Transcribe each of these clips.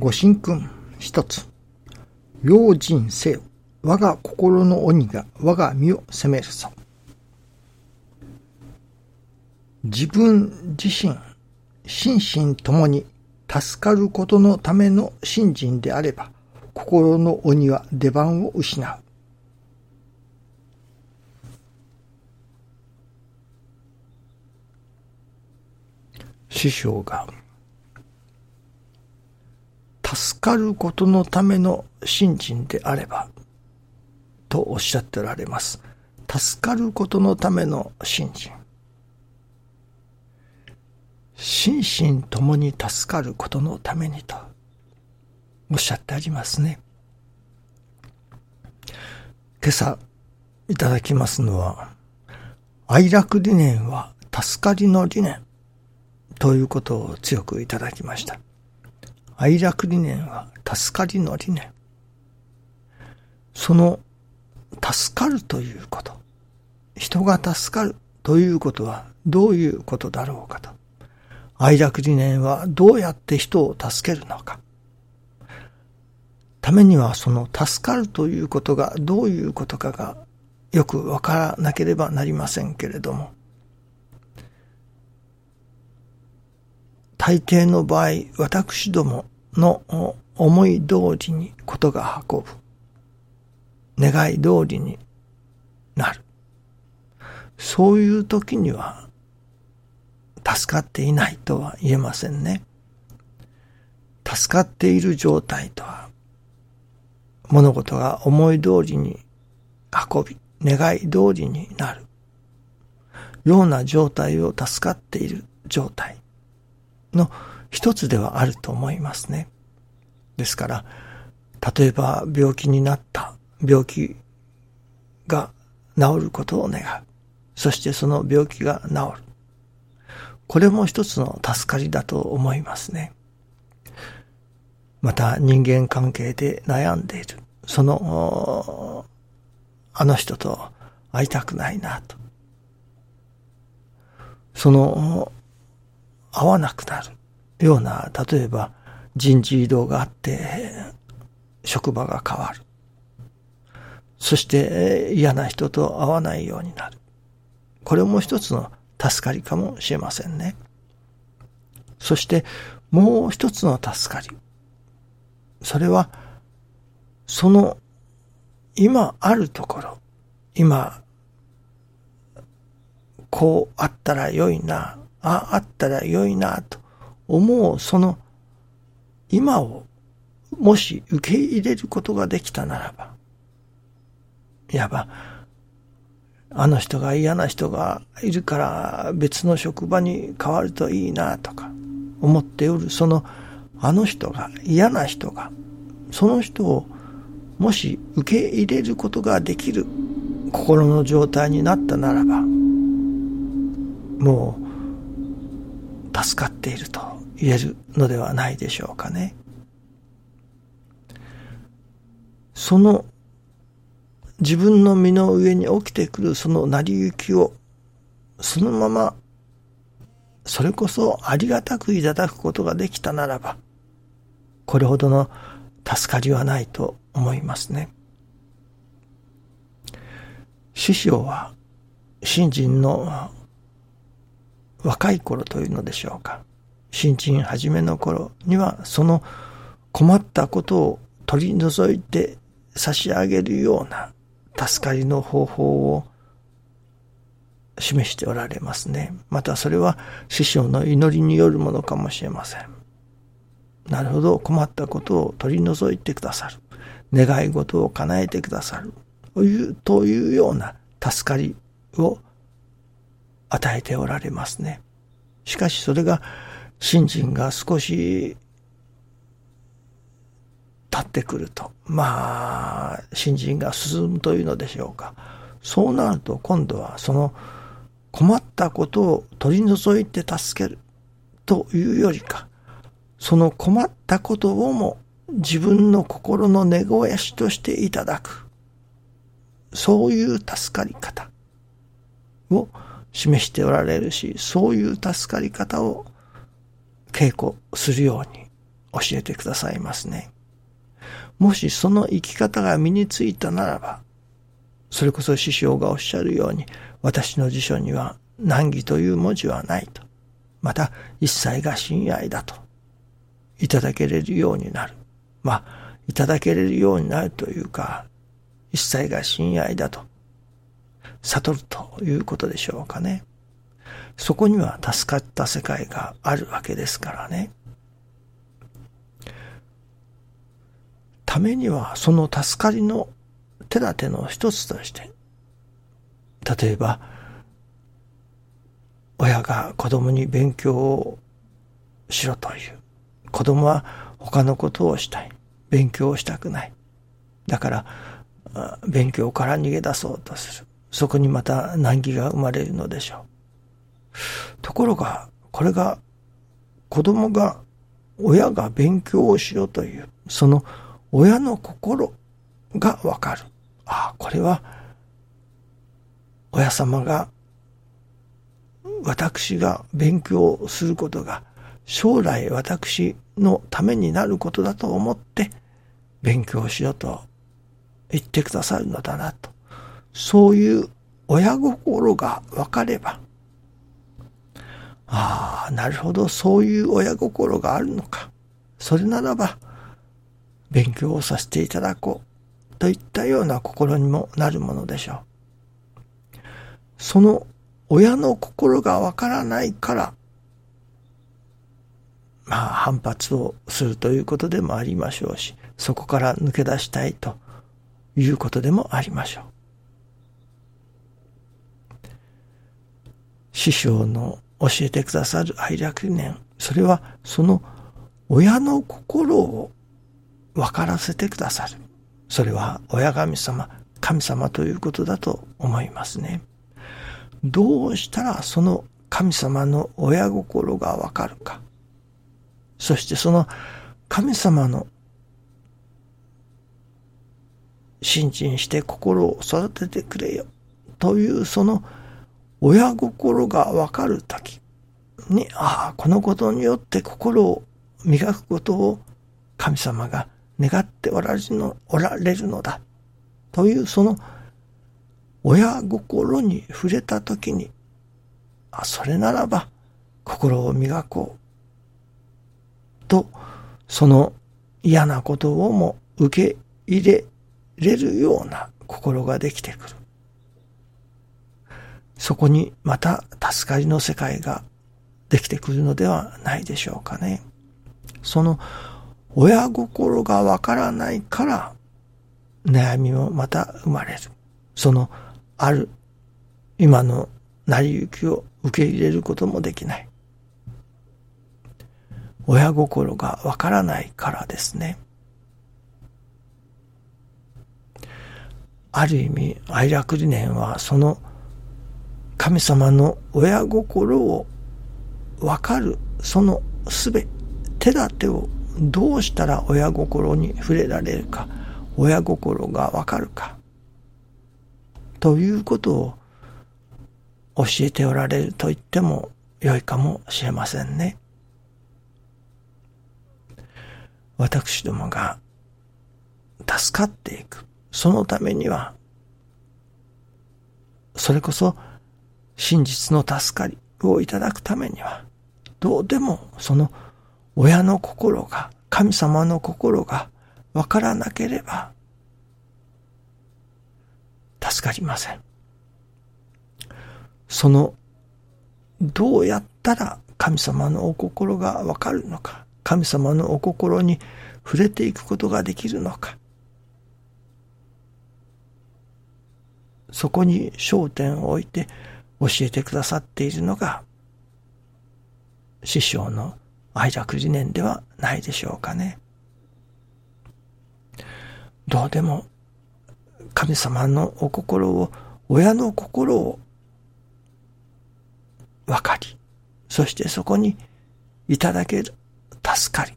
ご神君一つ。用心せよ。我が心の鬼が我が身を責めるぞ。自分自身、心身ともに助かることのための信心であれば、心の鬼は出番を失う。師匠が助かることのための信心であれば、とおっしゃっておられます。助かることのための信心。心身ともに助かることのためにとおっしゃってありますね。今朝いただきますのは、愛楽理念は助かりの理念ということを強くいただきました。愛楽理念は助かりの理念。その助かるということ。人が助かるということはどういうことだろうかと。愛楽理念はどうやって人を助けるのか。ためにはその助かるということがどういうことかがよくわからなければなりませんけれども、大抵の場合、私どもの思い通りにことが運ぶ。願い通りになる。そういう時には、助かっていないとは言えませんね。助かっている状態とは、物事が思い通りに運び、願い通りになる。ような状態を助かっている状態。の一つではあると思いますね。ですから、例えば病気になった病気が治ることを願う。そしてその病気が治る。これも一つの助かりだと思いますね。また人間関係で悩んでいる。その、あの人と会いたくないなと。その合わなくなるような、例えば人事異動があって、職場が変わる。そして嫌な人と会わないようになる。これも一つの助かりかもしれませんね。そしてもう一つの助かり。それは、その今あるところ、今、こうあったら良いな、あ、あったら良いなと思うその今をもし受け入れることができたならば、いわば、あの人が嫌な人がいるから別の職場に変わるといいなとか思っておる、そのあの人が嫌な人が、その人をもし受け入れることができる心の状態になったならば、もう助かっていると。言えるのではないでしょうかね。その自分の身の上に起きてくるその成り行きをそのままそれこそありがたくいただくことができたならばこれほどの助かりはないと思いますね。師匠は信心の若い頃というのでしょうか。新陳初めの頃にはその困ったことを取り除いて差し上げるような助かりの方法を示しておられますね。またそれは師匠の祈りによるものかもしれません。なるほど、困ったことを取り除いてくださる。願い事を叶えてくださる。という、というような助かりを与えておられますね。しかしそれが、信心が少し立ってくると、まあ、信心が進むというのでしょうか。そうなると今度はその困ったことを取り除いて助けるというよりか、その困ったことをも自分の心の寝声しとしていただく。そういう助かり方を示しておられるし、そういう助かり方を稽古するように教えてくださいますね。もしその生き方が身についたならば、それこそ師匠がおっしゃるように、私の辞書には難儀という文字はないと。また、一切が親愛だと。いただけれるようになる。まあ、いただけれるようになるというか、一切が親愛だと。悟るということでしょうかね。そこには助かった世界があるわけですからね。ためにはその助かりの手立ての一つとして、例えば、親が子供に勉強をしろという。子供は他のことをしたい。勉強をしたくない。だから、勉強から逃げ出そうとする。そこにまた難儀が生まれるのでしょう。ところが、これが子供が親が勉強をしろという、その親の心がわかる。ああ、これは親様が私が勉強することが将来私のためになることだと思って勉強しろと言ってくださるのだなと。そういう親心が分かれば、ああ、なるほど、そういう親心があるのか。それならば、勉強をさせていただこう。といったような心にもなるものでしょう。その親の心がわからないから、まあ反発をするということでもありましょうし、そこから抜け出したいということでもありましょう。師匠の教えてくださる愛楽念、それはその親の心を分からせてくださる。それは親神様、神様ということだと思いますね。どうしたらその神様の親心がわかるか。そしてその神様の信心して心を育ててくれよというその親心がわかるときに、ああ、このことによって心を磨くことを神様が願っておられるのおられるのだ。というその親心に触れたときに、あ、それならば心を磨こう。と、その嫌なことをも受け入れれるような心ができてくる。そこにまた助かりの世界ができてくるのではないでしょうかね。その親心がわからないから悩みもまた生まれる。そのある今の成り行きを受け入れることもできない。親心がわからないからですね。ある意味、愛楽理念はその神様の親心をわかるそのすべ、手立てをどうしたら親心に触れられるか、親心がわかるか、ということを教えておられると言っても良いかもしれませんね。私どもが助かっていく。そのためには、それこそ真実の助かりをいただくためには、どうでもその親の心が、神様の心がわからなければ、助かりません。その、どうやったら神様のお心がわかるのか、神様のお心に触れていくことができるのか、そこに焦点を置いて教えてくださっているのが、師匠の愛着理念ではないでしょうかね。どうでも神様のお心を、親の心を分かり、そしてそこにいただける助かり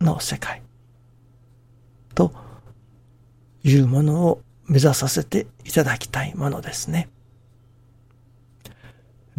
の世界というものを目指させていただきたいものですね。